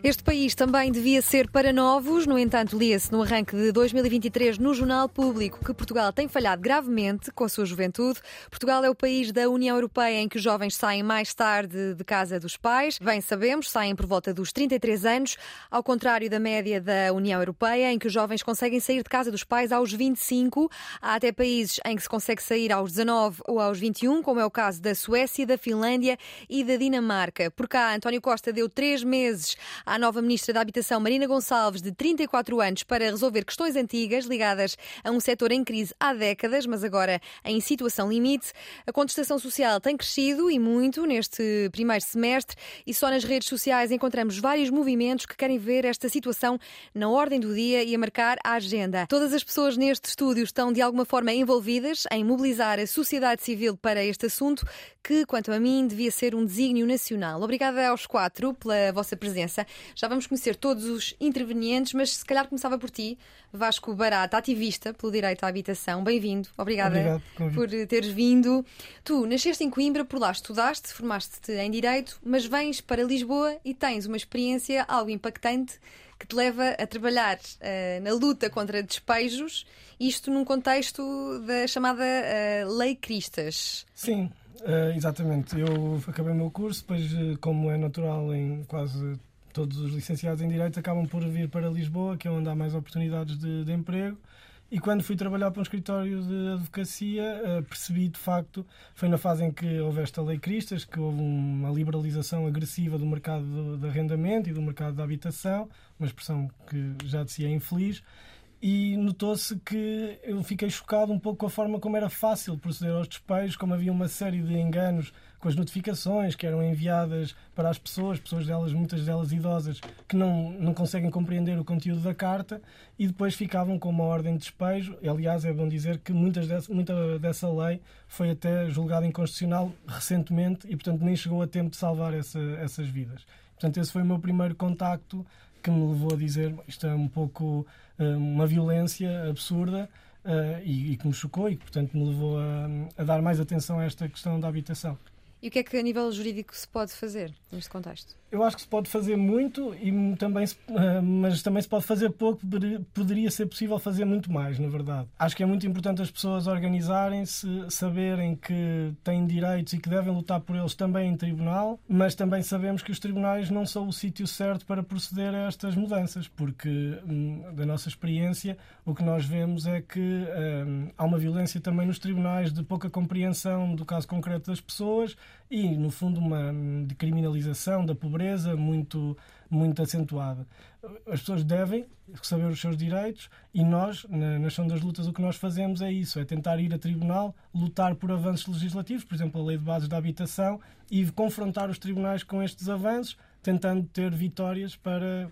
Este país também devia ser para novos, no entanto, lia-se no arranque de 2023 no Jornal Público que Portugal tem falhado gravemente com a sua juventude. Portugal é o país da União Europeia em que os jovens saem mais tarde de casa dos pais. Bem sabemos, saem por volta dos 33 anos, ao contrário da média da União Europeia, em que os jovens conseguem sair de casa dos pais aos 25. Há até países em que se consegue sair aos 19 ou aos 21, como é o caso da Suécia, da Finlândia e da Dinamarca. Por cá, António Costa deu três meses à nova Ministra da Habitação, Marina Gonçalves, de 34 anos, para resolver questões antigas ligadas a um setor em crise há décadas, mas agora em situação limite. A contestação social tem crescido e muito neste primeiro semestre e só nas redes sociais encontramos vários movimentos que querem ver esta situação na ordem do dia e a marcar a agenda. Todas as pessoas neste estúdio estão de alguma forma envolvidas em mobilizar a sociedade civil para este assunto, que, quanto a mim, devia ser um desígnio nacional. Obrigada aos quatro pela vossa presença. Já vamos conhecer todos os intervenientes, mas se calhar começava por ti, Vasco Barata, ativista pelo direito à habitação. Bem-vindo. Obrigada Obrigado, por teres vindo. Tu nasceste em Coimbra, por lá estudaste, formaste-te em Direito, mas vens para Lisboa e tens uma experiência algo impactante que te leva a trabalhar uh, na luta contra despejos, isto num contexto da chamada uh, Lei Cristas. Sim, uh, exatamente. Eu acabei o meu curso, depois, como é natural em quase todos os licenciados em Direito, acabam por vir para Lisboa, que é onde há mais oportunidades de, de emprego. E quando fui trabalhar para um escritório de advocacia, percebi de facto, foi na fase em que houve esta lei Cristas, que houve uma liberalização agressiva do mercado de arrendamento e do mercado da habitação, uma expressão que já de si é infeliz, e notou-se que eu fiquei chocado um pouco com a forma como era fácil proceder aos despejos, como havia uma série de enganos com as notificações que eram enviadas para as pessoas, pessoas delas, muitas delas idosas, que não, não conseguem compreender o conteúdo da carta e depois ficavam com uma ordem de despejo. Aliás, é bom dizer que muitas dessa, muita dessa lei foi até julgada inconstitucional recentemente e, portanto, nem chegou a tempo de salvar essa, essas vidas. Portanto, esse foi o meu primeiro contacto que me levou a dizer isto é um pouco uma violência absurda uh, e, e, que me chocou e que, portanto, me levou a, a, dar mais atenção a esta questão da habitação. E o que é que, a nível jurídico, se pode fazer neste contexto? Eu acho que se pode fazer muito, e também mas também se pode fazer pouco. Poderia ser possível fazer muito mais, na verdade. Acho que é muito importante as pessoas organizarem-se, saberem que têm direitos e que devem lutar por eles também em tribunal, mas também sabemos que os tribunais não são o sítio certo para proceder a estas mudanças, porque, hum, da nossa experiência, o que nós vemos é que hum, há uma violência também nos tribunais de pouca compreensão do caso concreto das pessoas e, no fundo, uma hum, de criminalização da pobreza muito, muito acentuada. As pessoas devem saber os seus direitos e nós, na, na das lutas, o que nós fazemos é isso, é tentar ir a tribunal, lutar por avanços legislativos, por exemplo, a Lei de Bases da Habitação, e confrontar os tribunais com estes avanços, tentando ter vitórias para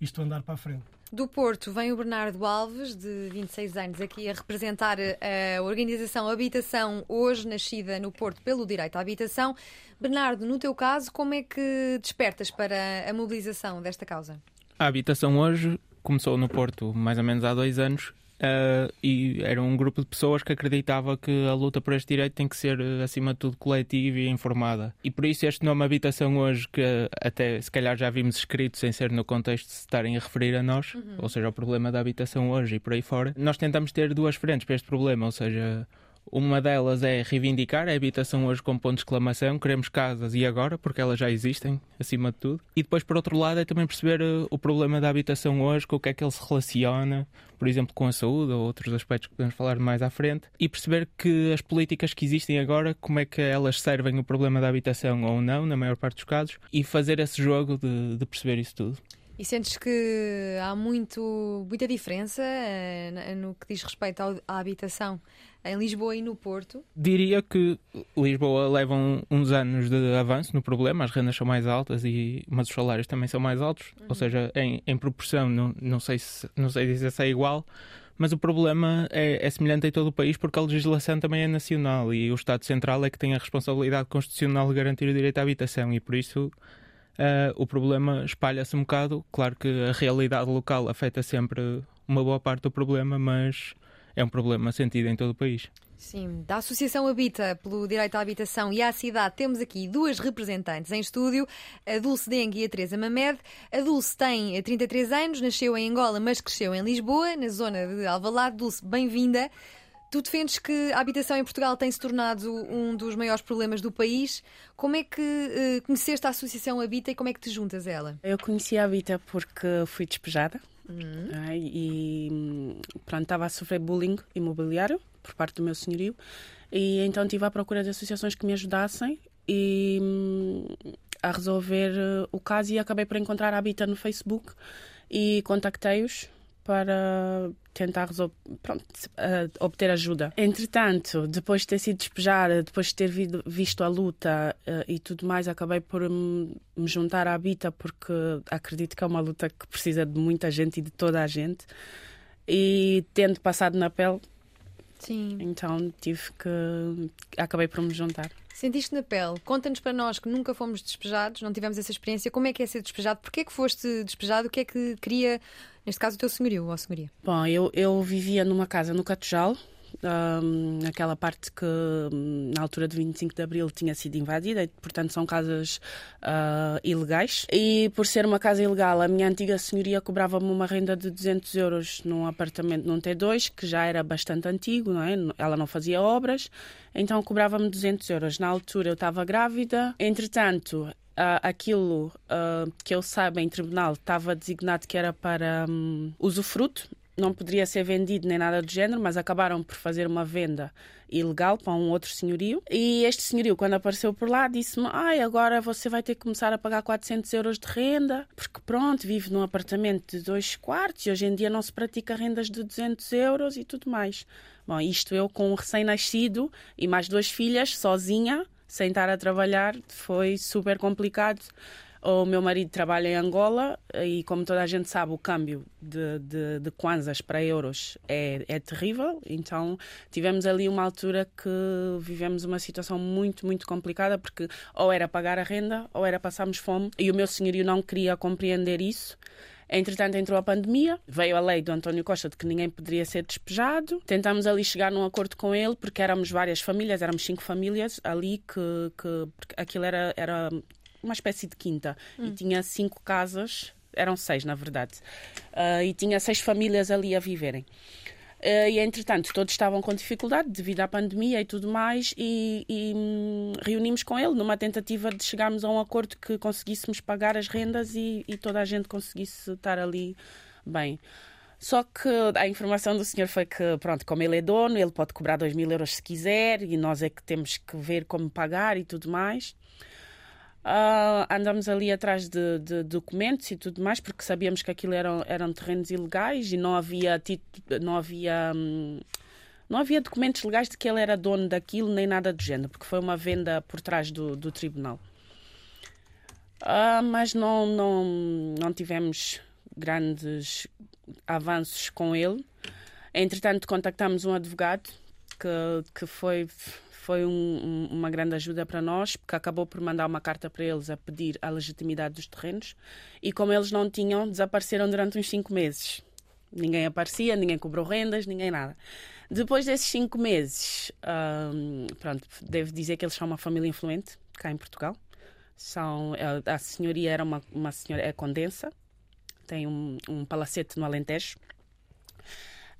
isto andar para a frente. Do Porto vem o Bernardo Alves, de 26 anos, aqui a representar a organização Habitação, hoje nascida no Porto pelo Direito à Habitação. Bernardo, no teu caso, como é que despertas para a mobilização desta causa? A Habitação hoje começou no Porto mais ou menos há dois anos Uh, e era um grupo de pessoas que acreditava que a luta por este direito tem que ser, eh, acima de tudo, coletiva e informada. E por isso este nome Habitação hoje, que até se calhar já vimos escrito sem ser no contexto de se estarem a referir a nós, uhum. ou seja, o problema da habitação hoje e por aí fora, nós tentamos ter duas frentes para este problema, ou seja, uma delas é reivindicar a habitação hoje com ponto de exclamação. Queremos casas e agora, porque elas já existem, acima de tudo. E depois, por outro lado, é também perceber uh, o problema da habitação hoje, com o que é que ele se relaciona, por exemplo, com a saúde ou outros aspectos que podemos falar mais à frente. E perceber que as políticas que existem agora, como é que elas servem o problema da habitação ou não, na maior parte dos casos, e fazer esse jogo de, de perceber isso tudo. E sentes que há muito, muita diferença uh, no que diz respeito à habitação em Lisboa e no Porto? Diria que Lisboa leva um, uns anos de avanço no problema, as rendas são mais altas, e, mas os salários também são mais altos, uhum. ou seja, em, em proporção, não, não, sei se, não sei dizer se é igual, mas o problema é, é, semelhante em todo o país porque a legislação também é nacional e o Estado Central é que tem a responsabilidade constitucional de garantir o direito à habitação e por isso uh, o problema espalha-se um bocado. Claro que a realidade local afeta sempre uma boa parte do problema, mas é um problema sentido em todo o país. Sim, da Associação Habita pelo Direito à Habitação e à Cidade, temos aqui duas representantes em estúdio, a Dulce Dengue e a Teresa Mamed. A Dulce tem 33 anos, nasceu em Angola, mas cresceu em Lisboa, na zona de Alvalade. Dulce, bem-vinda. Tu defendes que a habitação em Portugal tem se tornado um dos maiores problemas do país. Como é que uh, conheceste a Associação Habita e como é que te juntas a ela? Eu conheci a Habita porque fui despejada uhum. e pronto, estava a sofrer bullying imobiliário por parte do meu senhorio. E então estive à procura de associações que me ajudassem e hum, a resolver uh, o caso e acabei por encontrar a Habita no Facebook e contactei-os para tentar pronto, uh, obter ajuda. Entretanto, depois de ter sido despejada, depois de ter visto a luta uh, e tudo mais, acabei por me juntar à Habita porque acredito que é uma luta que precisa de muita gente e de toda a gente. E tendo passado na pele, Sim. Então tive que. Acabei por me juntar. Sentiste na pele? Conta-nos para nós que nunca fomos despejados, não tivemos essa experiência. Como é que é ser despejado? Porquê é que foste despejado? O que é que queria, neste caso, o teu senhorio ou senhoria? Bom, eu, eu vivia numa casa no Catujal, um, aquela parte que hum, na altura de 25 de Abril tinha sido invadida e portanto são casas uh, ilegais e por ser uma casa ilegal a minha antiga senhoria cobrava-me uma renda de 200 euros num apartamento num T2 que já era bastante antigo, não é? ela não fazia obras então cobrava-me 200 euros na altura eu estava grávida entretanto Uh, aquilo uh, que eu saiba em tribunal estava designado que era para um, usufruto não poderia ser vendido nem nada do género, mas acabaram por fazer uma venda ilegal para um outro senhorio. E este senhorio, quando apareceu por lá, disse-me: Ai, agora você vai ter que começar a pagar 400 euros de renda, porque pronto, vive num apartamento de dois quartos e hoje em dia não se pratica rendas de 200 euros e tudo mais. Bom, isto eu com um recém-nascido e mais duas filhas, sozinha, sem estar a trabalhar, foi super complicado. O meu marido trabalha em Angola e, como toda a gente sabe, o câmbio de, de, de kwanzas para euros é, é terrível. Então, tivemos ali uma altura que vivemos uma situação muito, muito complicada porque ou era pagar a renda ou era passarmos fome. E o meu senhorio não queria compreender isso. Entretanto, entrou a pandemia, veio a lei do António Costa de que ninguém poderia ser despejado. Tentámos ali chegar num acordo com ele, porque éramos várias famílias, éramos cinco famílias ali, que, que aquilo era, era uma espécie de quinta hum. e tinha cinco casas, eram seis na verdade, uh, e tinha seis famílias ali a viverem. Uh, e entretanto, todos estavam com dificuldade devido à pandemia e tudo mais, e, e hum, reunimos com ele numa tentativa de chegarmos a um acordo que conseguíssemos pagar as rendas e, e toda a gente conseguisse estar ali bem. Só que a informação do senhor foi que, pronto, como ele é dono, ele pode cobrar 2 mil euros se quiser e nós é que temos que ver como pagar e tudo mais. Uh, andamos ali atrás de, de, documentos e tudo mais, porque sabíamos que aquilo eram, eram terrenos ilegais e não havia, não havia hum, não havia documentos legais de que ele era dono daquilo, nem nada do género, porque foi uma venda por trás do, do tribunal. Uh, mas não, não, não tivemos grandes avanços com ele. Entretanto, contactámos um advogado que, que foi foi um, uma grande ajuda para nós, porque acabou por mandar uma carta para eles a pedir a legitimidade dos terrenos e, como eles não tinham, desapareceram durante uns cinco meses. Ninguém aparecia, ninguém cobrou rendas, ninguém nada. Depois desses cinco meses, hum, pronto, devo dizer que eles são uma família influente cá em Portugal. São, a senhoria era uma, uma senhora, é condensa, tem um, um palacete no Alentejo.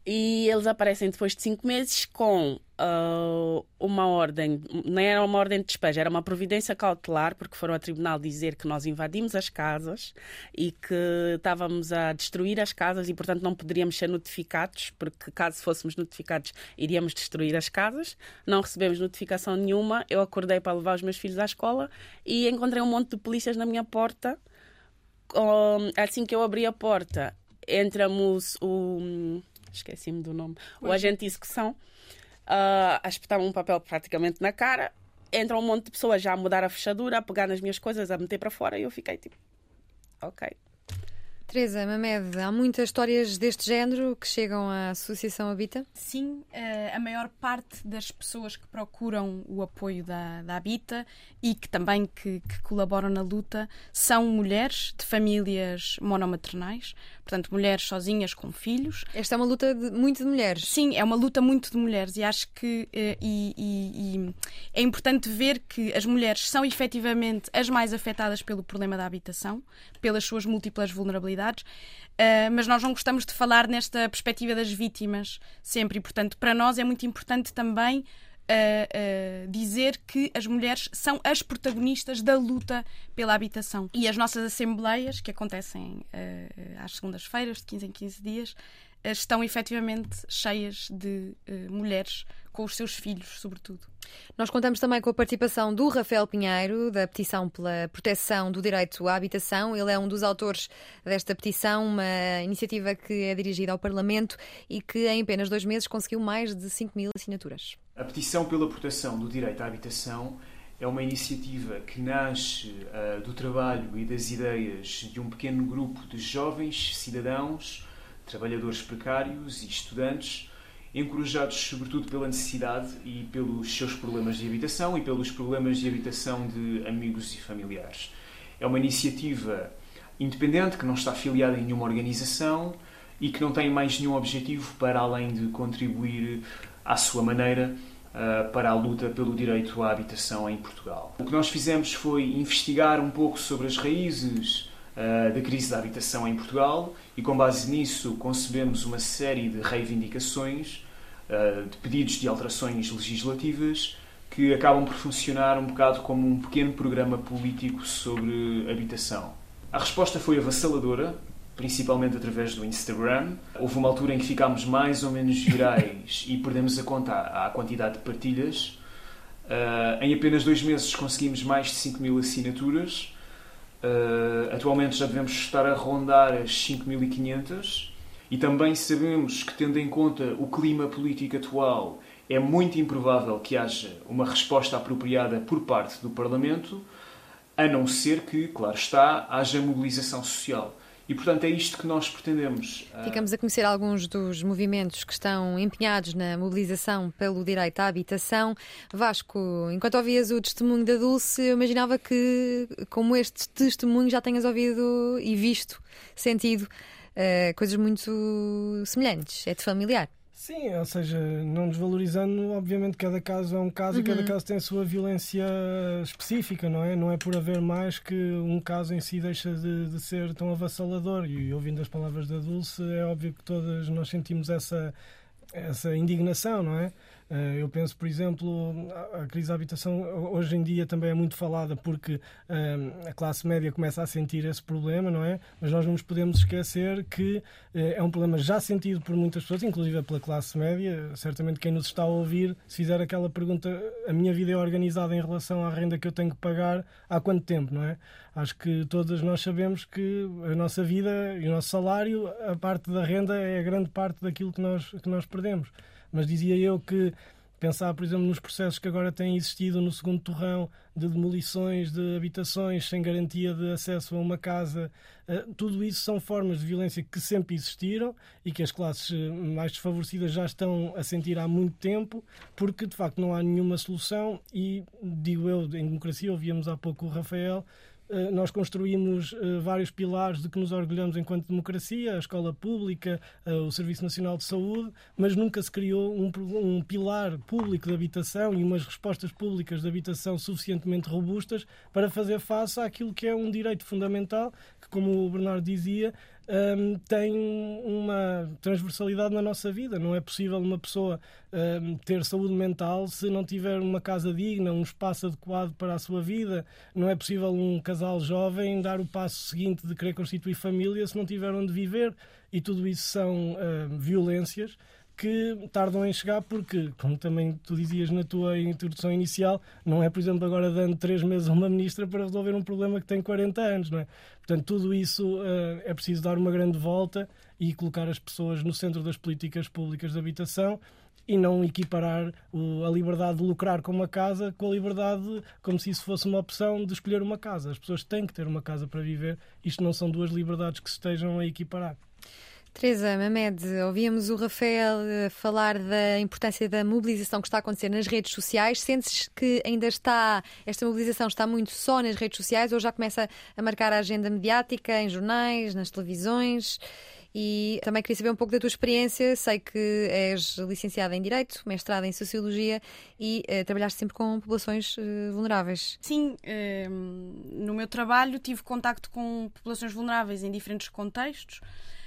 E eles aparecem depois de cinco meses com uh, uma ordem, não era uma ordem de despejo, era uma providência cautelar, porque foram a tribunal dizer que nós invadimos as casas e que estávamos a destruir as casas e, portanto, não poderíamos ser notificados, porque caso fôssemos notificados, iríamos destruir as casas. Não recebemos notificação nenhuma. Eu acordei para levar os meus filhos à escola e encontrei um monte de polícias na minha porta. Um, assim que eu abri a porta, entramos o esqueci-me do nome, o agente de execução, uh, a espetar um papel praticamente na cara. Entra um monte de pessoas já a mudar a fechadura, a pegar nas minhas coisas, a meter para fora e eu fiquei tipo, ok. Teresa, Mamed, há muitas histórias deste género que chegam à Associação Habita? Sim, eh, a maior parte das pessoas que procuram o apoio da, da Habita e que também que, que colaboram na luta são mulheres de famílias monomaternais, portanto, mulheres sozinhas com filhos. Esta é uma luta de, muito de mulheres. Sim, é uma luta muito de mulheres e acho que eh, e, e, e é importante ver que as mulheres são efetivamente as mais afetadas pelo problema da habitação, pelas suas múltiplas vulnerabilidades Uh, mas nós não gostamos de falar nesta perspectiva das vítimas sempre, e portanto, para nós é muito importante também uh, dizer que as mulheres são as protagonistas da luta pela habitação. E as nossas assembleias, que acontecem às segundas-feiras, de 15 em 15 dias, estão efetivamente cheias de mulheres com os seus filhos, sobretudo. Nós contamos também com a participação do Rafael Pinheiro, da petição pela proteção do direito à habitação. Ele é um dos autores desta petição, uma iniciativa que é dirigida ao Parlamento e que em apenas dois meses conseguiu mais de 5 mil assinaturas. A petição pela proteção do direito à habitação é uma iniciativa que nasce uh, do trabalho e das ideias de um pequeno grupo de jovens cidadãos, trabalhadores precários e estudantes encorajados sobretudo pela necessidade e pelos seus problemas de habitação e pelos problemas de habitação de amigos e familiares. É uma iniciativa independente que não está afiliada em nenhuma organização e que não tem mais nenhum objetivo para além de contribuir à sua maneira uh, para a luta pelo direito à habitação em Portugal. O que nós fizemos foi investigar um pouco sobre as raízes uh, da crise da habitação em Portugal e, com base nisso, concebemos uma série de reivindicações eh, de pedidos de alterações legislativas que acabam por funcionar um bocado como um pequeno programa político sobre habitação. A resposta foi avassaladora, principalmente através do Instagram. Houve uma altura em que ficámos mais ou menos virais e perdemos a conta à quantidade de partilhas. Uh, em apenas dois meses conseguimos mais de 5 mil assinaturas. Uh, atualmente já devemos estar a rondar as 5.500 e também sabemos que, tendo em conta o clima político atual, é muito improvável que haja uma resposta apropriada por parte do Parlamento, a não ser que, claro está, haja mobilização social. E, portanto, é isto que nós pretendemos. Ah, Ficamos a conhecer alguns dos movimentos que estão empenhados na mobilização pelo direito à habitação. Vasco, enquanto ouvias o testemunho da Dulce, eu imaginava que, como este testemunho, já tenhas ouvido e visto, sentido uh, coisas muito semelhantes. É-te familiar? Sim, ou seja, não desvalorizando, obviamente cada caso é um caso uhum. e cada uhum. caso tem a sua violência específica, não é? Não é por haver mais que um caso em si deixa de, de ser tão avassalador. E ouvindo as palavras da Dulce, é óbvio que todas nós sentimos essa, essa indignação, não é? Eh, eu penso, por exemplo, a crise da habitação hoje em dia também é muito falada porque eh, a classe média começa a sentir esse problema, não é? Mas nós não nos podemos esquecer que eh, é um problema já sentido por muitas pessoas, inclusive pela classe média. Certamente quem nos está a ouvir, se fizer aquela pergunta, a minha vida é organizada em relação à renda que eu tenho que pagar há quanto tempo, não é? Acho que todas nós sabemos que a nossa vida e o nosso salário, a parte da renda é a grande parte daquilo que nós, que nós perdemos. Mas dizia eu que pensar, por exemplo, nos processos que agora têm existido no segundo torrão de demolições de habitações sem garantia de acesso a uma casa, eh, tudo isso são formas de violência que sempre existiram e que as classes eh, mais desfavorecidas já estão a sentir há muito tempo, porque de facto não há nenhuma solução e, digo eu, em democracia, ouvíamos há pouco o Rafael, nós construímos eh, vários pilares de que nos orgulhamos enquanto democracia, a escola pública, eh, o Serviço Nacional de Saúde, mas nunca se criou um, um pilar público de habitação e umas respostas públicas de habitação suficientemente robustas para fazer face àquilo que é um direito fundamental, que, como o Bernardo dizia, um, tem uma transversalidade na nossa vida. Não é possível uma pessoa um, ter saúde mental se não tiver uma casa digna, um espaço adequado para a sua vida. Não é possível um casal jovem dar o passo seguinte de querer constituir família se não tiver onde viver. E tudo isso são violências que tardam em chegar porque, como também tu dizias na tua introdução inicial, não é, por exemplo, agora dando três meses a uma ministra para resolver um problema que tem 40 anos, não é? Portanto, tudo isso uh, é preciso dar uma grande volta e colocar as pessoas no centro das políticas públicas de habitação e não equiparar a liberdade de lucrar com uma casa com a liberdade como se isso fosse uma opção de escolher uma casa. As pessoas têm que ter uma casa para viver. Isto não são duas liberdades que se estejam a equiparar. Teresa Mamed, ouvíamos o Rafael eh, falar da importância da mobilização que está a acontecer nas redes sociais. Sentes que ainda está, esta mobilização está muito só nas redes sociais ou já começa a marcar a agenda mediática em jornais, nas televisões? E também queria saber um pouco da tua experiência. Sei que és licenciada em Direito, mestrada em Sociologia e uh, trabalhaste sempre com populações uh, vulneráveis. Sim, uh, no meu trabalho tive contacto com populações vulneráveis em diferentes contextos.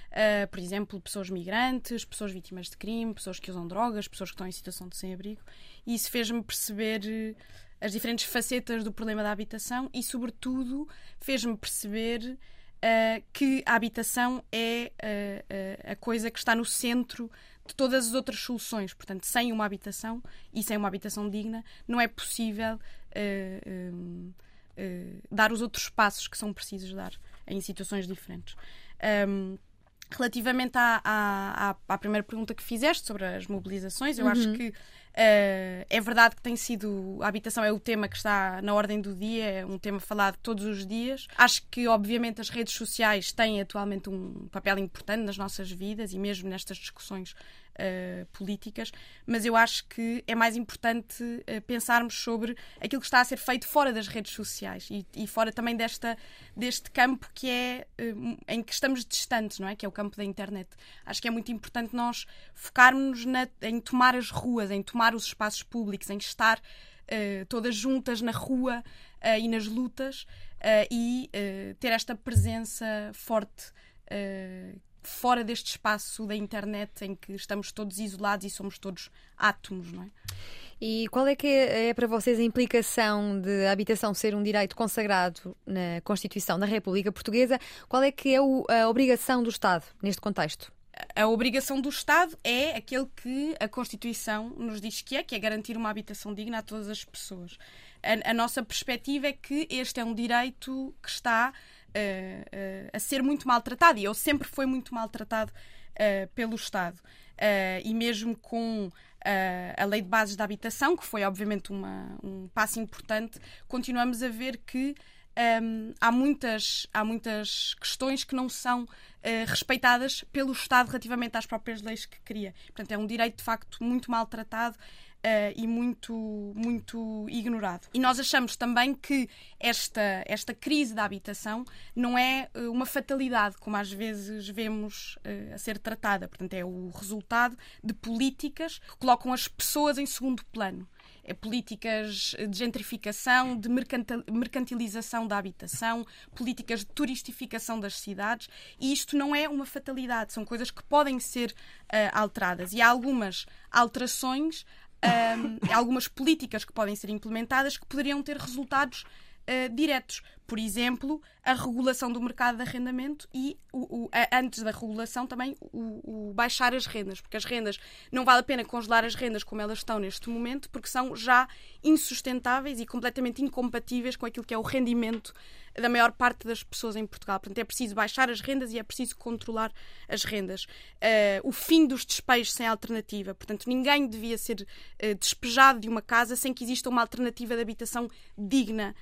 Uh, por exemplo, pessoas migrantes, pessoas vítimas de crime, pessoas que usam drogas, pessoas que estão em situação de sem-abrigo. E isso fez-me perceber as diferentes facetas do problema da habitação e, sobretudo, fez-me perceber uh, que a habitação é uh, a coisa que está no centro de todas as outras soluções. Portanto, sem uma habitação e sem uma habitação digna, não é possível um, dar os outros passos que são precisos dar em situações diferentes. Um, relativamente à, à, à, primeira pergunta que fizeste sobre as mobilizações, eu uhum. acho que Uh, é verdade que tem sido. A habitação é o tema que está na ordem do dia, é um tema falado todos os dias. Acho que, obviamente, as redes sociais têm atualmente um papel importante nas nossas vidas e mesmo nestas discussões uh, políticas, mas eu acho que é mais importante uh, pensarmos sobre aquilo que está a ser feito fora das redes sociais e, e fora também desta, deste campo que é uh, em que estamos distantes, não é? Que é o campo da internet. Acho que é muito importante nós focarmos na, em tomar as ruas, em tomar os espaços públicos, em estar todas juntas na rua e nas lutas e ter esta presença forte fora deste espaço da internet em que estamos todos isolados e somos todos átomos, não é? E qual é que é, é, para vocês a implicação de a habitação ser um direito consagrado na Constituição da República Portuguesa? Qual é que é o, a obrigação do Estado neste contexto? A obrigação do Estado é aquele que a Constituição nos diz que é, que é garantir uma habitação digna a todas as pessoas. A, a nossa perspectiva é que este é um direito que está a ser muito maltratado e ele sempre foi muito maltratado pelo Estado. e mesmo com a lei de bases da habitação, que foi obviamente uma, um passo importante, continuamos a ver que um, há, muitas, há muitas questões que não são uh, respeitadas pelo Estado relativamente às próprias leis que cria. Portanto, é um direito de facto muito maltratado uh, e muito, muito ignorado. E nós achamos também que esta, esta crise da habitação não é uh, uma fatalidade, como às vezes vemos uh, a ser tratada. Portanto, é o resultado de políticas que colocam as pessoas em segundo plano é políticas de gentrificação, de mercantilização da habitação, políticas de turistificação das cidades, e isto não é uma fatalidade, são coisas que podem ser uh, alteradas. E há algumas alterações um, algumas políticas que podem ser implementadas que poderiam ter resultados uh, diretos. Por exemplo, a regulação do mercado de arrendamento e, o, o, a, antes da regulação, também o, o, baixar as rendas, porque as rendas não vale a pena congelar as rendas como elas estão neste momento, porque são já insustentáveis e completamente incompatíveis com aquilo que é o rendimento da maior parte das pessoas em Portugal. Portanto, é preciso baixar as rendas e é preciso controlar as rendas. Uh, o fim dos despejos sem alternativa. Portanto, ninguém devia ser uh, despejado de uma casa sem que exista uma alternativa de habitação digna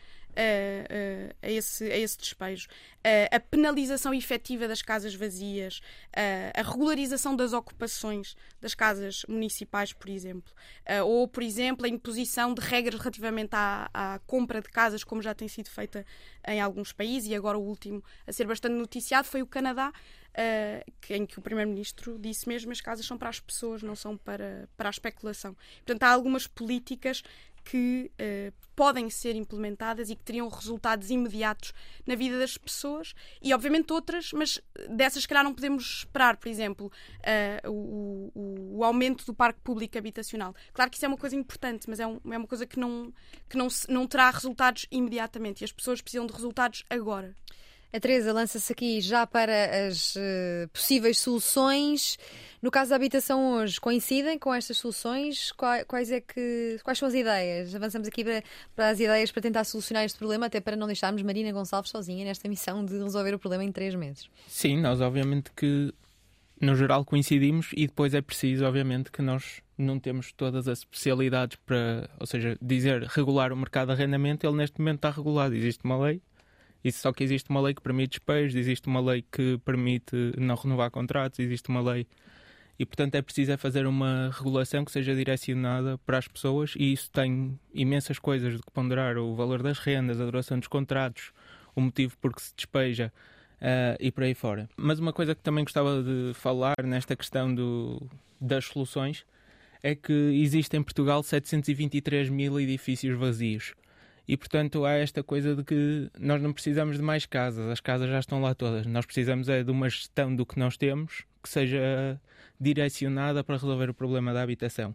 a, esse, a esse despejo. a penalização efetiva das casas vazias, a regularização das ocupações das casas municipais, por exemplo, ou, por exemplo, a imposição de regras relativamente à, à compra de casas, como já tem sido feita em alguns países, e agora o último a ser bastante noticiado foi o Canadá, Uh, em que o Primeiro-Ministro disse mesmo as casas são para as pessoas, não são para, para a especulação. Portanto, há algumas políticas que uh, podem ser implementadas e que teriam resultados imediatos na vida das pessoas e, obviamente, outras, mas dessas, se calhar, não podemos esperar, por exemplo, uh, o, o, aumento do parque público habitacional. Claro que isso é uma coisa importante, mas é, um, é uma coisa que, não, que não, não terá resultados imediatamente e as pessoas precisam de resultados agora. A Teresa lança-se aqui já para as uh, possíveis soluções. No caso da habitação hoje, coincidem com estas soluções? Quais, é que, quais são as ideias? Avançamos aqui para, para, as ideias para tentar solucionar este problema, até para não deixarmos Marina Gonçalves sozinha nesta missão de resolver o problema em três meses. Sim, nós obviamente que no geral coincidimos e depois é preciso, obviamente, que nós não temos todas as especialidades para, ou seja, dizer regular o mercado de arrendamento, ele neste momento está regulado. Existe uma lei, e só que existe uma lei que permite despejos, existe uma lei que permite não renovar contratos, existe uma lei. E, portanto, é preciso é fazer uma regulação que seja direcionada para as pessoas e isso tem imensas coisas de que ponderar. O valor das rendas, a duração dos contratos, o motivo por que se despeja uh, e por aí fora. Mas uma coisa que também gostava de falar nesta questão do, das soluções é que existem em Portugal 723 mil edifícios vazios. E, portanto, há esta coisa de que nós não precisamos de mais casas, as casas já estão lá todas. Nós precisamos é de uma gestão do que nós temos que seja direcionada para resolver o problema da habitação.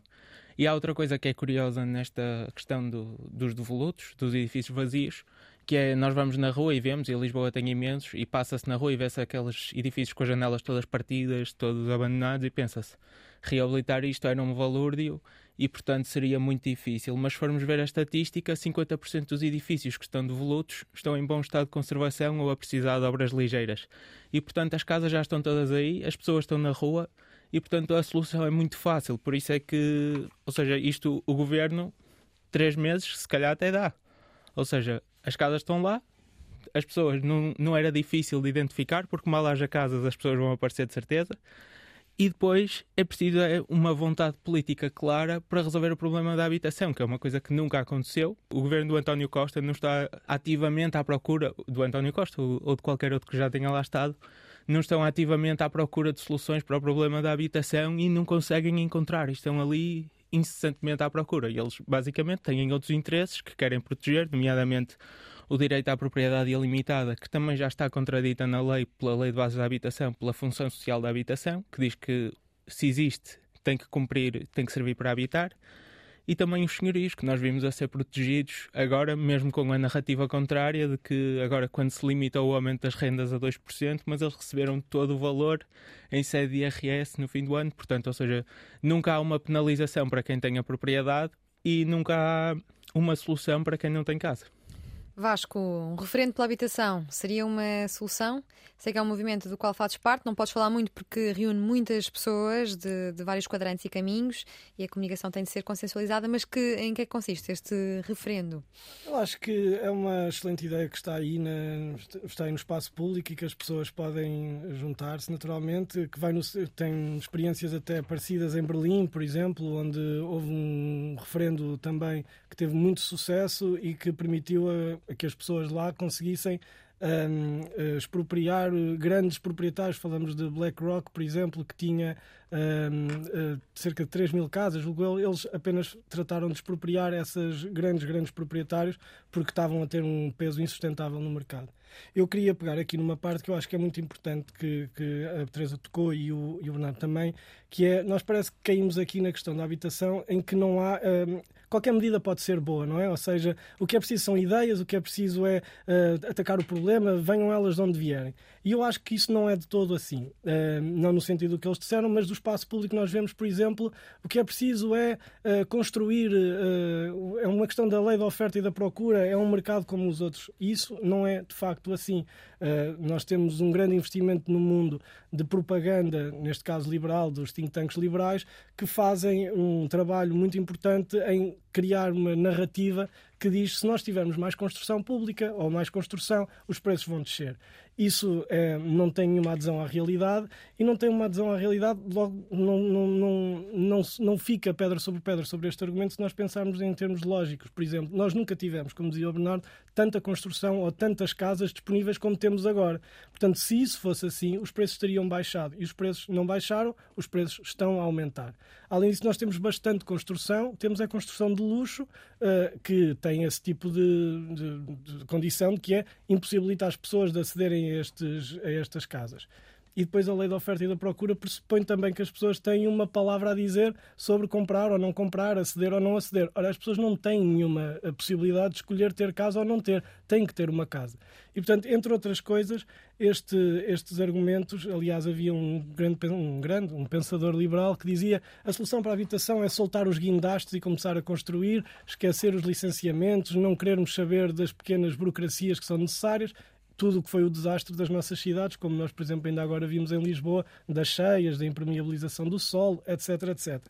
E há outra coisa que é curiosa nesta questão do, dos devolutos, dos edifícios vazios, que é nós vamos na rua e vemos, e Lisboa tem imensos, e passa-se na rua e vê-se aqueles edifícios com as janelas todas partidas, todos abandonados, e pensa-se, reabilitar isto era um valúrdio e, portanto, seria muito difícil. Mas se formos ver a estatística, 50% dos edifícios que estão devolutos estão em bom estado de conservação ou a precisar de obras ligeiras. E, portanto, as casas já estão todas aí, as pessoas estão na rua e, portanto, a solução é muito fácil. Por isso é que, ou seja, isto o governo, três meses, se calhar até dá. Ou seja, as casas estão lá, as pessoas não, não era difícil de identificar, porque mal haja casas as pessoas vão aparecer de certeza. E depois é preciso é, uma vontade política clara para resolver o problema da habitação, que é uma coisa que nunca aconteceu. O governo do António Costa não está ativamente à procura, do António Costa ou de qualquer outro que já tenha lá estado, não estão ativamente à procura de soluções para o problema da habitação e não conseguem encontrar. Estão ali incessantemente à procura. E eles basicamente têm outros interesses que querem proteger, nomeadamente o direito à propriedade ilimitada, que também já está contradita na lei, pela Lei de Bases da Habitação, pela função social da habitação, que diz que se existe tem que cumprir, tem que servir para habitar, e também os senhorios, que nós vimos a ser protegidos agora, mesmo com a narrativa contrária de que agora quando se limita o aumento das rendas a 2%, mas eles receberam todo o valor em sede de IRS no fim do ano, portanto, ou seja, nunca há uma penalização para quem tem a propriedade e nunca há uma solução para quem não tem casa. Vasco, um referendo pela habitação seria uma solução? Sei que é um movimento do qual fazes parte, não podes falar muito porque reúne muitas pessoas de, de vários quadrantes e caminhos e a comunicação tem de ser consensualizada, mas que, em que é que consiste este referendo? Eu acho que é uma excelente ideia que está aí, na, está aí no espaço público e que as pessoas podem juntar-se naturalmente, que vai no, tem experiências até parecidas em Berlim, por exemplo, onde houve um referendo também que teve muito sucesso e que permitiu a, a que as pessoas lá conseguissem um, expropriar grandes proprietários. Falamos de BlackRock, por exemplo, que tinha um, uh, cerca de 3 mil casas. Eles apenas trataram de expropriar esses grandes, grandes proprietários porque estavam a ter um peso insustentável no mercado. Eu queria pegar aqui numa parte que eu acho que é muito importante, que, que a Teresa tocou e o, e o Bernardo também, que é, nós parece que caímos aqui na questão da habitação em que não há... Um, qualquer medida pode ser boa, não é? Ou seja, o que é preciso são ideias, o que é preciso é uh, atacar o problema, venham elas de onde vierem. E eu acho que isso não é de todo assim. Uh, não no sentido do que eles disseram, mas do espaço público nós vemos, por exemplo, o que é preciso é uh, construir, é uma questão da lei da oferta e da procura, é um mercado como os outros. Isso não é de facto assim. nós temos um grande investimento no mundo de propaganda, neste caso liberal, dos think tanks liberais, que fazem um trabalho muito importante em criar uma narrativa que diz se nós tivermos mais construção pública ou mais construção, os preços vão descer. Isso é, não tem nenhuma adesão à realidade e não tem uma adesão à realidade, logo não, não, não, não, não fica pedra sobre pedra sobre este argumento se nós pensarmos em termos lógicos. Por exemplo, nós nunca tivemos, como dizia o Bernardo, tanta construção ou tantas casas disponíveis como temos agora. Portanto, se isso fosse assim, os preços teriam baixado e os preços não baixaram, os preços estão a aumentar. Além disso, nós temos bastante construção, temos a construção de luxo, uh, que tem esse tipo de, de, de condição que é impossibilitar as pessoas de acederem a, estes, a estas casas. E depois a lei da oferta e da procura pressupõe também que as pessoas têm uma palavra a dizer sobre comprar ou não comprar, aceder ou não aceder. Ora, as pessoas não têm nenhuma eh, possibilidade de escolher ter casa ou não ter, têm que ter uma casa. E, portanto, entre outras coisas, este, estes argumentos, aliás, havia um grande, um grande, um pensador liberal que dizia a solução para a habitação é soltar os guindastes e começar a construir, esquecer os licenciamentos, não querermos saber das pequenas burocracias que são necessárias, tudo o que foi o desastre das nossas cidades, como nós, por exemplo, ainda agora vimos em Lisboa, das cheias, da impermeabilização do solo, etc, etc.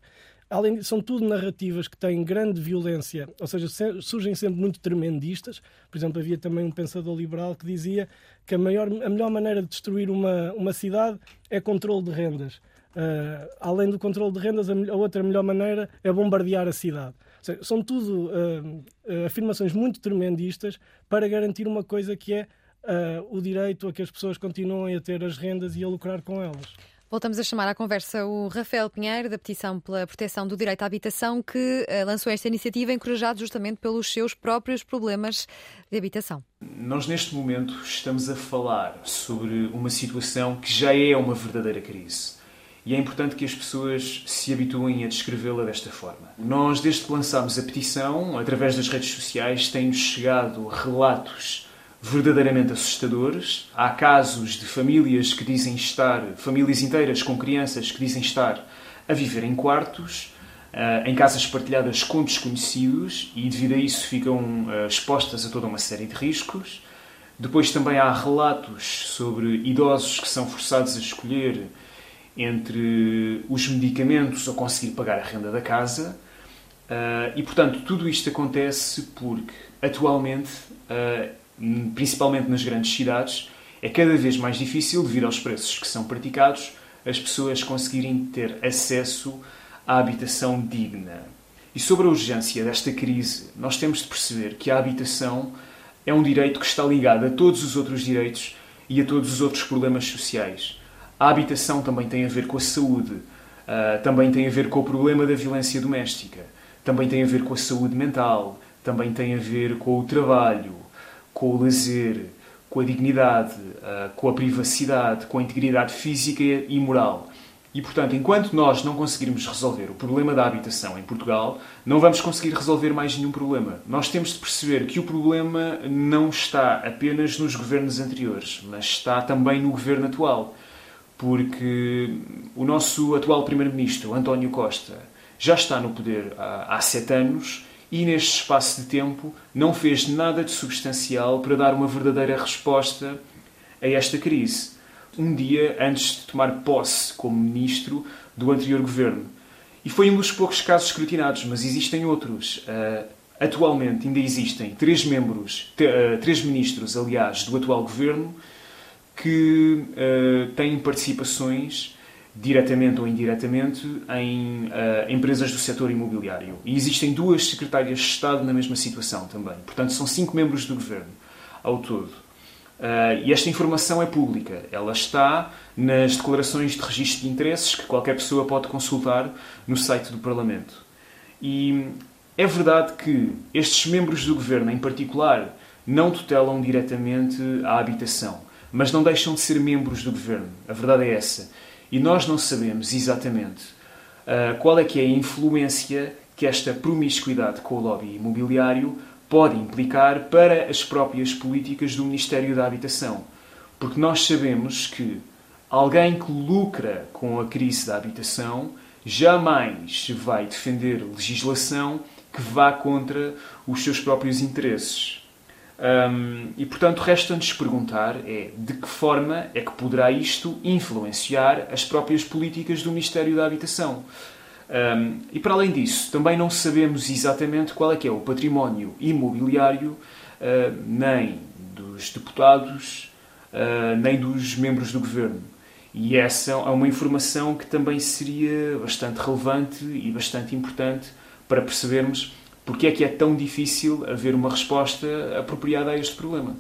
Além, são tudo narrativas que têm grande violência, ou seja, surgem sempre muito tremendistas. Por exemplo, havia também um pensador liberal que dizia que a, maior, a melhor maneira de destruir uma, uma cidade é controle de rendas. Uh, além do controle de rendas, a, a, outra melhor maneira é bombardear a cidade. Seja, são tudo uh, afirmações muito tremendistas para garantir uma coisa que é uh, o direito a que as pessoas continuem a ter as rendas e a lucrar com elas. Voltamos a chamar à conversa o Rafael Pinheiro, da Petição pela Proteção do Direito à Habitação, que uh, lançou esta iniciativa encorajado justamente pelos seus próprios problemas de habitação. Nós, neste momento, estamos a falar sobre uma situação que já é uma verdadeira crise. E é importante que as pessoas se habituem a descrevê-la desta forma. Nós, desde que lançámos a petição, através das redes sociais, têm-nos chegado relatos verdadeiramente assustadores. Há casos de famílias que dizem estar, famílias inteiras com crianças que dizem estar a viver em quartos, uh, em casas partilhadas com desconhecidos e devido a isso ficam uh, expostas a toda uma série de riscos. Depois também há relatos sobre idosos que são forçados a escolher entre os medicamentos ou conseguir pagar a renda da casa. Uh, e, portanto, tudo isto acontece porque, atualmente, principalmente nas grandes cidades, é cada vez mais difícil, devido aos preços que são praticados, as pessoas conseguirem ter acesso à habitação digna. E sobre a urgência desta crise, nós temos de perceber que a habitação é um direito que está ligado a todos os outros direitos e a todos os outros problemas sociais. A habitação também tem a ver com a saúde, uh, também tem a ver com o problema da violência doméstica, também tem a ver com a saúde mental, também tem a ver com o trabalho, com o lazer, com a dignidade, ah, com a privacidade, com a integridade física e moral. E, portanto, enquanto nós não conseguirmos resolver o problema da habitação em Portugal, não vamos conseguir resolver mais nenhum problema. Nós temos de perceber que o problema não está apenas nos governos anteriores, mas está também no governo atual. Porque o nosso atual Primeiro-Ministro, António Costa, já está no poder há, há sete anos e, neste espaço de tempo, não fez nada de substancial para dar uma verdadeira resposta a esta crise. Um dia antes de tomar posse como ministro do anterior governo. E foi um dos poucos casos escrutinados, mas existem outros. Uh, atualmente ainda existem três membros, uh, três ministros, aliás, do atual governo que uh, têm participações diretamente ou indiretamente, em uh, empresas do setor imobiliário. E existem duas secretárias de Estado na mesma situação também. Portanto, são cinco membros do governo ao todo. Uh, e esta informação é pública. Ela está nas declarações de registro de interesses que qualquer pessoa pode consultar no site do Parlamento. E é verdade que estes membros do governo, em particular, não tutelam diretamente a habitação, mas não deixam de ser membros do governo. A verdade é essa. E nós não sabemos exatamente uh, qual é que é a influência que esta promiscuidade com o lobby imobiliário pode implicar para as próprias políticas do Ministério da Habitação. Porque nós sabemos que alguém que lucra com a crise da habitação jamais vai defender legislação que vá contra os seus próprios interesses. Um, e portanto, resta-nos perguntar é de que forma é que poderá isto influenciar as próprias políticas do Ministério da Habitação. Um, e para além disso, também não sabemos exatamente qual é que é o património imobiliário uh, nem dos deputados, uh, nem dos membros do governo. E essa é uma informação que também seria bastante relevante e bastante importante para percebermos porque é que é tão difícil haver uma resposta apropriada a este problema?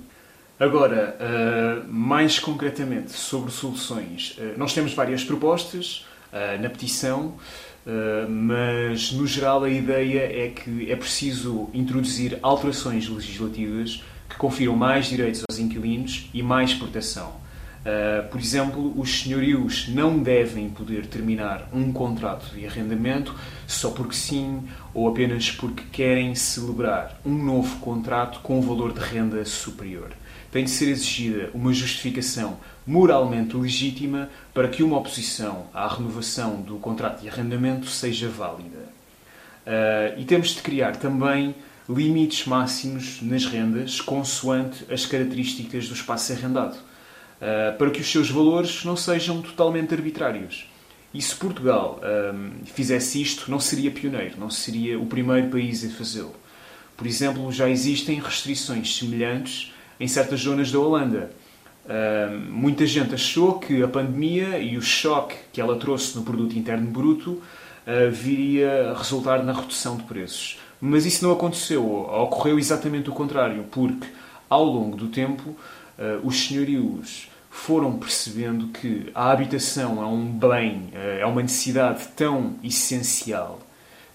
Agora, uh, mais concretamente sobre soluções, uh, nós temos várias propostas uh, na petição, mas no geral a ideia é que é preciso introduzir alterações legislativas que confiram mais direitos aos inquilinos e mais proteção. Por exemplo, os senhorios não devem poder terminar um contrato de arrendamento só porque sim ou apenas porque querem celebrar um novo contrato com um valor de renda superior. Tem de ser exigida uma justificação moralmente legítima para que uma oposição à renovação do contrato de arrendamento seja válida. Uh, e temos de criar também limites máximos nas rendas consoante as características do espaço arrendado uh, para que os seus valores não sejam totalmente arbitrários. E se Portugal um, fizesse isto, não seria pioneiro, não seria o primeiro país a fazê-lo. Por exemplo, já existem restrições semelhantes em certas zonas da Holanda. Uh, muita gente achou que a pandemia e o choque que ela trouxe no produto interno bruto uh, viria a resultar na redução de preços. Mas isso não aconteceu. Ocorreu exatamente o contrário, porque ao longo do tempo uh, os senhorios foram percebendo que a habitação é um bem, eh, é uma necessidade tão essencial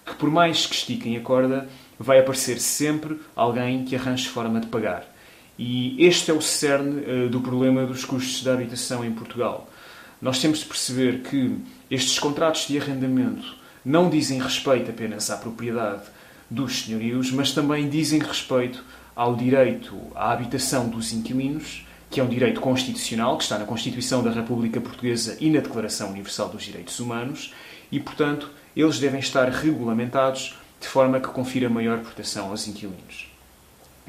que, por mais que estiquem a corda, vai aparecer sempre alguém que arranje forma de pagar. E este é o cerne eh, do problema dos custos da habitação em Portugal. Nós temos de perceber que estes contratos de arrendamento não dizem respeito apenas à propriedade dos senhorios, mas também dizem respeito ao direito à habitação dos inquilinos que é um direito constitucional, que está na Constituição da República Portuguesa e na Declaração Universal dos Direitos Humanos, e, portanto, eles devem estar regulamentados de forma que confira maior proteção aos inquilinos.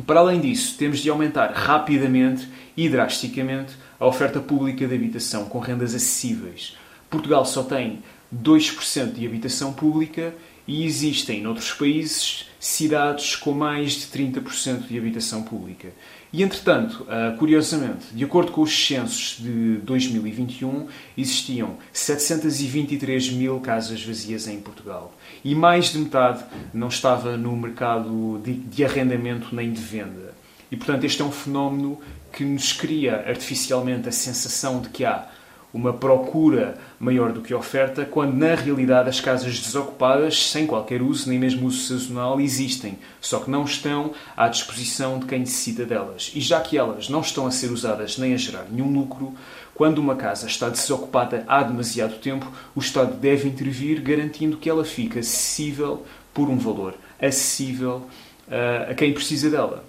Para além disso, temos de aumentar rapidamente e drasticamente a oferta pública de habitação com rendas acessíveis. Portugal só tem 2% de habitação pública e existem, noutros países, cidades com mais de 30% de habitação pública. E, entretanto, ah, curiosamente, de acordo com os censos de 2021, existiam 723 mil casas vazias em Portugal. E mais de metade não estava no mercado de, de arrendamento nem de venda. E, portanto, este é um fenómeno que nos cria artificialmente a sensação de que há uma procura maior do que oferta, quando na realidade as casas desocupadas, sem qualquer uso, nem mesmo uso sazonal, existem, só que não estão à disposição de quem necessita delas. E já que elas não estão a ser usadas nem a gerar nenhum lucro, quando uma casa está desocupada há demasiado tempo, o Estado deve intervir garantindo que ela fique acessível por um valor acessível uh, a quem precisa dela.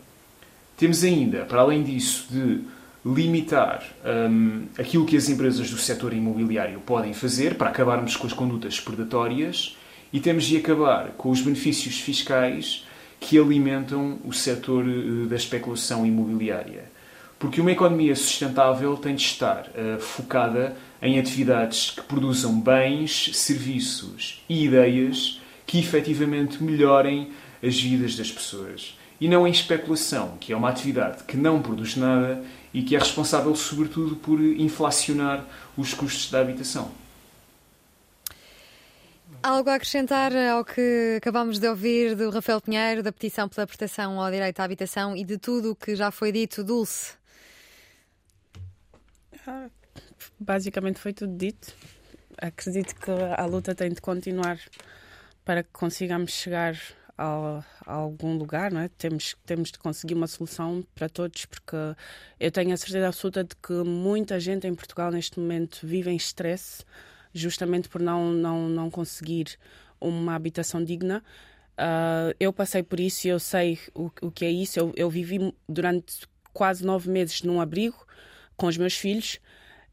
Temos ainda, para além disso, de limitar um, aquilo que as empresas do setor imobiliário podem fazer para acabarmos com as condutas predatórias e temos de acabar com os benefícios fiscais que alimentam o setor uh, da especulação imobiliária. Porque uma economia sustentável tem de estar uh, focada em atividades que produzam bens, serviços e ideias que efetivamente melhorem as vidas das pessoas. E não em especulação, que é uma atividade que não produz nada e que é responsável, sobretudo, por inflacionar os custos da habitação. Algo a acrescentar ao que acabamos de ouvir do Rafael Pinheiro, da petição pela proteção ao direito à habitação e de tudo o que já foi dito, Dulce? Ah, basicamente foi tudo dito. Acredito que a luta tem de continuar para que consigamos chegar a, a, algum lugar, não é? Temos, temos de conseguir uma solução para todos, porque eu tenho a certeza absoluta de que muita gente em Portugal neste momento vive em stress, justamente por não, não, não conseguir uma habitação digna. Uh, eu passei por isso e eu sei o, o que é isso. Eu, eu vivi durante quase nove meses num abrigo com os meus filhos.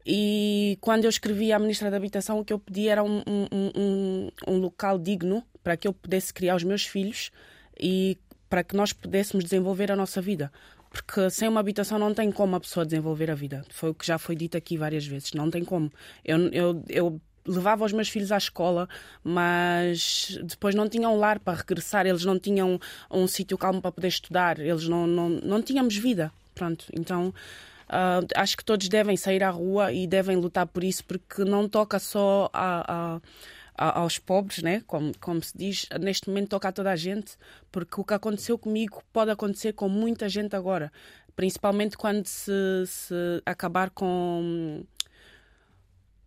E quando eu escrevi à Ministra da Habitação, o que eu pedi era um, um, um, um local digno para que eu pudesse criar os meus filhos e para que nós pudéssemos desenvolver a nossa vida. Porque sem uma habitação não tem como a pessoa desenvolver a vida. Foi o que já foi dito aqui várias vezes. Não tem como. Eu, eu, eu levava os meus filhos à escola, mas depois não tinham um lar para regressar, eles não tinham um sítio calmo para poder estudar, eles não, não, não tínhamos vida. Pronto, então uh, acho que todos devem sair à rua e devem lutar por isso, porque não toca só a, a aos pobres, né? como, como se diz, neste momento toca a toda a gente, porque o que aconteceu comigo pode acontecer com muita gente agora, principalmente quando se, se acabar com,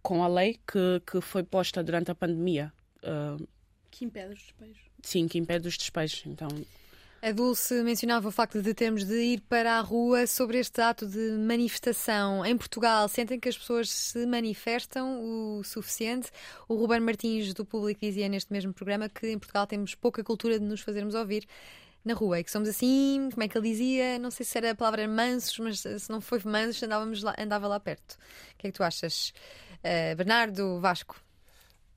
com a lei que, que foi posta durante a pandemia. Uh, que impede os despejos. Sim, que impede os despejos. Então, A Dulce mencionava o facto de termos de ir para a rua sobre este ato de manifestação. Em Portugal, sentem que as pessoas se manifestam o suficiente? O Ruben Martins, do Público, dizia neste mesmo programa que em Portugal temos pouca cultura de nos fazermos ouvir na rua e que somos assim, como é que ele dizia? Não sei se era a palavra mansos, mas se não foi mansos, andávamos lá, andava lá perto. O que é que tu achas? Uh, Bernardo Vasco?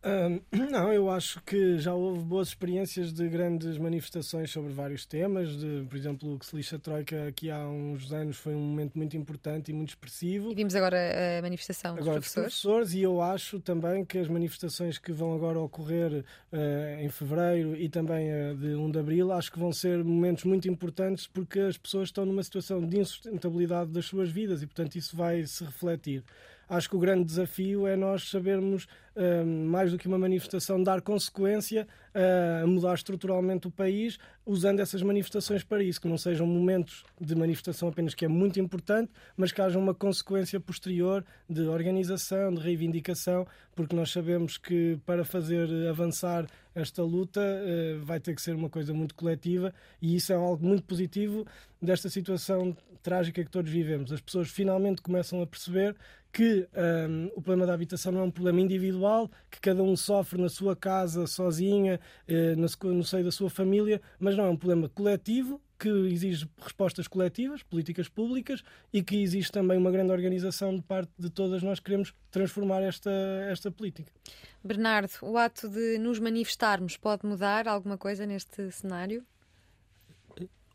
não, eu acho que já houve boas experiências de grandes manifestações sobre vários temas. De, por exemplo, o que se lixa a Troika aqui há uns anos foi um momento muito importante e muito expressivo. E vimos agora a manifestação dos agora, professores. Dos professores. E eu acho também que as manifestações que vão agora ocorrer uh, em fevereiro e também uh, de 1 de abril, acho que vão ser momentos muito importantes porque as pessoas estão numa situação de insustentabilidade das suas vidas e, portanto, isso vai se refletir acho que o grande desafio é nós sabermos, hum, mais do que uma manifestação, dar consequência a mudar estruturalmente o país, usando essas manifestações para isso, que não sejam momentos de manifestação apenas, que é muito importante, mas que haja uma consequência posterior de organização, de reivindicação, porque nós sabemos que para fazer avançar esta luta eh, vai ter que ser uma coisa muito coletiva e isso é algo muito positivo desta situação trágica que todos vivemos. As pessoas finalmente começam a perceber que um, o problema da habitação não é um problema individual, que cada um sofre na sua casa, sozinha, eh, no seio da sua família, mas não é um problema coletivo que exige respostas coletivas, políticas públicas e que existe também uma grande organização de parte de todas nós que queremos transformar esta, esta política. Bernardo, o ato de nos manifestarmos pode mudar alguma coisa neste cenário?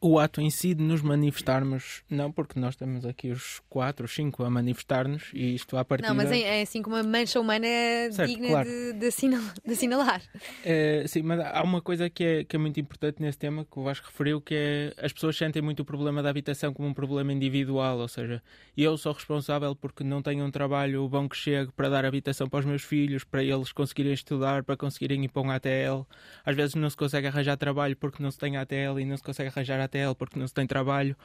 O ato em si de nos manifestarmos, não, porque nós temos aqui os quatro, os cinco a manifestar-nos e isto à partida... Não, mas é, é assim como uma mancha humana é certo, digna claro. de, de, assinalar. De assinalar. É, sim, mas há uma coisa que é, que é muito importante nesse tema, que o Vasco referiu, que é as pessoas sentem muito o problema da habitação como um problema individual, ou seja, eu sou responsável porque não tenho um trabalho bom que chegue para dar habitação para os meus filhos, para eles conseguirem estudar, para conseguirem ir para um ATL. Às vezes não se consegue arranjar trabalho porque não se tem ATL e não se consegue arranjar Porque não se tem trabalho.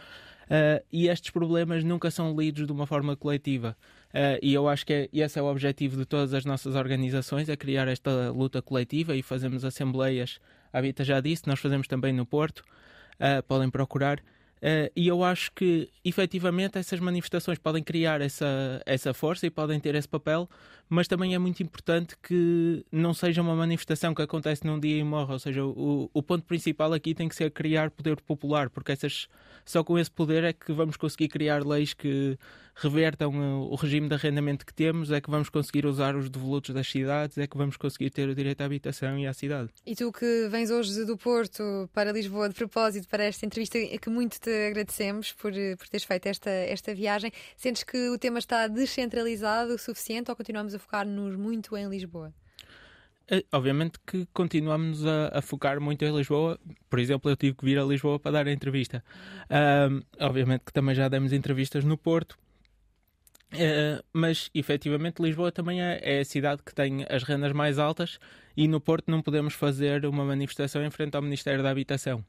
Uh, e estes problemas nunca são lidos de uma forma coletiva. Uh, e eu acho que é, esse é o objetivo de todas as nossas organizações, é criar esta luta coletiva e fazemos assembleias. A Vita já disse, nós fazemos também no Porto, uh, podem procurar. E eu acho que, efetivamente, essas manifestações podem criar essa, essa força e podem ter esse papel, mas também é muito importante que não seja uma manifestação que acontece num dia e morre. Ou seja, o, o ponto principal aqui tem que ser criar poder popular, porque essas, só com esse poder é que vamos conseguir criar leis que revertam o regime de arrendamento que temos, é que vamos conseguir usar os devolutos das cidades, é que vamos conseguir ter o direito à habitação e à cidade. E tu que vens hoje do Porto para Lisboa de propósito para esta entrevista, que muito te agradecemos por, por teres feito esta, esta viagem, sentes que o tema está descentralizado o suficiente ou continuamos a focar-nos muito em Lisboa? É, obviamente que continuamos a, a, focar muito em Lisboa. Por exemplo, eu tive que vir a Lisboa para dar a entrevista. Um, obviamente que também já demos entrevistas no Porto. Uh, mas efetivamente Lisboa também é, é, a cidade que tem as rendas mais altas e no Porto não podemos fazer uma manifestação em frente ao Ministério da Habitação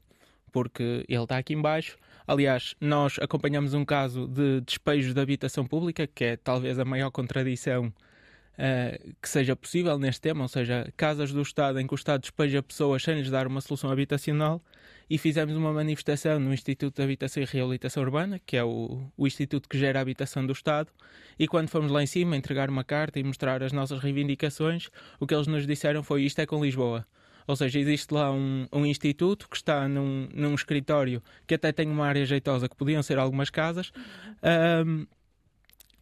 porque ele está aqui embaixo. Aliás, nós acompanhamos um caso de despejo de habitação pública, que é talvez a maior contradição uh, que seja possível neste tema, ou seja, casas do Estado em que o Estado despeja pessoas sem lhes dar uma solução habitacional e fizemos uma manifestação no Instituto de Habitação e Reabilitação Urbana, que é o, o instituto que gera a habitação do Estado, e quando fomos lá em cima entregar uma carta e mostrar as nossas reivindicações, o que eles nos disseram foi isto é com Lisboa. Ou seja, existe lá um, um instituto que está num, num escritório que até tem uma área jeitosa, que podiam ser algumas casas, um,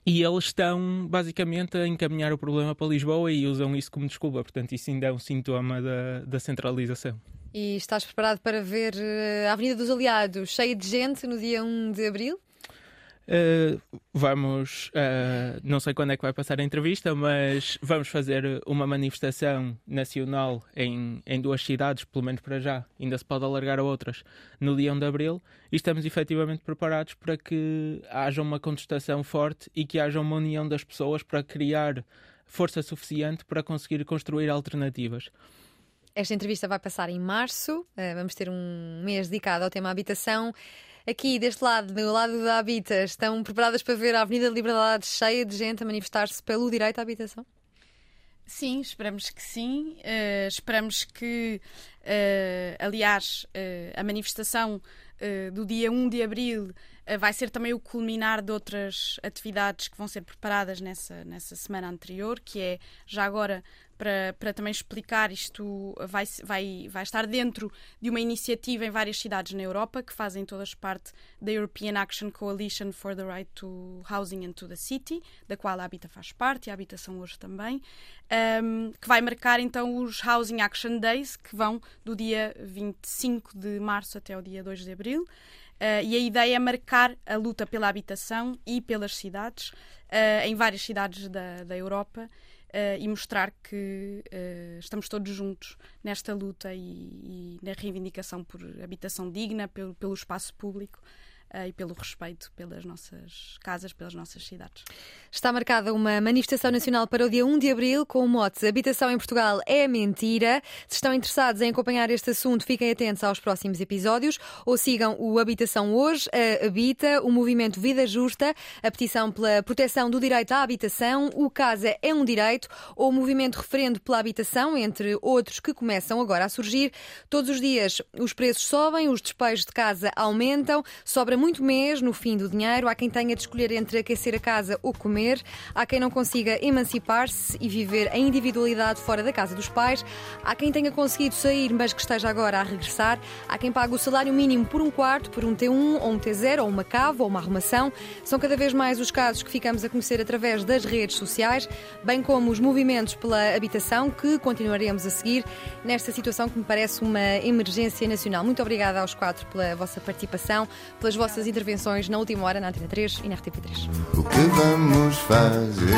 e eles estão basicamente a encaminhar o problema para Lisboa e usam isso como desculpa. Portanto, isso ainda é um sintoma da, da centralização. E estás preparado para ver eh, a Avenida dos Aliados cheia de gente no dia 1 de abril? Uh, vamos, uh, não sei quando é que vai passar a entrevista, mas vamos fazer uma manifestação nacional em, em duas cidades, pelo menos para já, ainda se pode alargar a outras, no dia 1 de Abril, e estamos efetivamente preparados para que haja uma contestação forte e que haja uma união das pessoas para criar força suficiente para conseguir construir alternativas. Esta entrevista vai passar em março, uh, vamos ter um mês dedicado ao tema habitação. Aqui, deste lado, do lado da Habita, estão preparadas para ver a Avenida da Liberdade cheia de gente a manifestar-se pelo direito à habitação? Sim, esperamos que sim. Uh, esperamos que, uh, aliás, uh, a manifestação do dia 1 de abril vai ser também o culminar de outras atividades que vão ser preparadas nessa, nessa semana anterior, que é já agora para, para também explicar, isto vai, vai, vai estar dentro de uma iniciativa em várias cidades na Europa que fazem todas parte da European Action Coalition for the Right to Housing and to the City, da qual a Habita faz parte e a Habitação hoje também, um, que vai marcar então os Housing Action Days, que vão do dia 25 de março até o dia 2 de abril. Uh, e a ideia é marcar a luta pela habitação e pelas cidades, uh, em várias cidades da, da Europa, uh, e mostrar que uh, estamos todos juntos nesta luta e, e, na reivindicação por habitação digna, pelo, pelo espaço público e pelo respeito pelas nossas casas, pelas nossas cidades. Está marcada uma manifestação nacional para o dia 1 de abril com o mote Habitação em Portugal é mentira. Se estão interessados em acompanhar este assunto, fiquem atentos aos próximos episódios ou sigam o Habitação Hoje, a Habita, o movimento Vida Justa, a petição pela proteção do direito à habitação, o Casa é um Direito ou o movimento Referendo pela Habitação, entre outros que começam agora a surgir. Todos os dias os preços sobem, os despejos de casa aumentam, sobra muito mês no fim do dinheiro. Há quem tenha de escolher entre aquecer a casa ou comer. Há quem não consiga emancipar-se e viver a individualidade fora da casa dos pais. Há quem tenha conseguido sair, mas que esteja agora a regressar. Há quem pague o salário mínimo por um quarto, por um T1 ou um T0, ou uma cava ou uma arrumação. São cada vez mais os casos que ficamos a conhecer através das redes sociais, bem como os movimentos pela habitação que continuaremos a seguir nesta situação que me parece uma emergência nacional. Muito obrigada aos quatro pela vossa participação, pelas vossas vossas intervenções na última hora na Antena 3 e na RTP3. O que vamos fazer?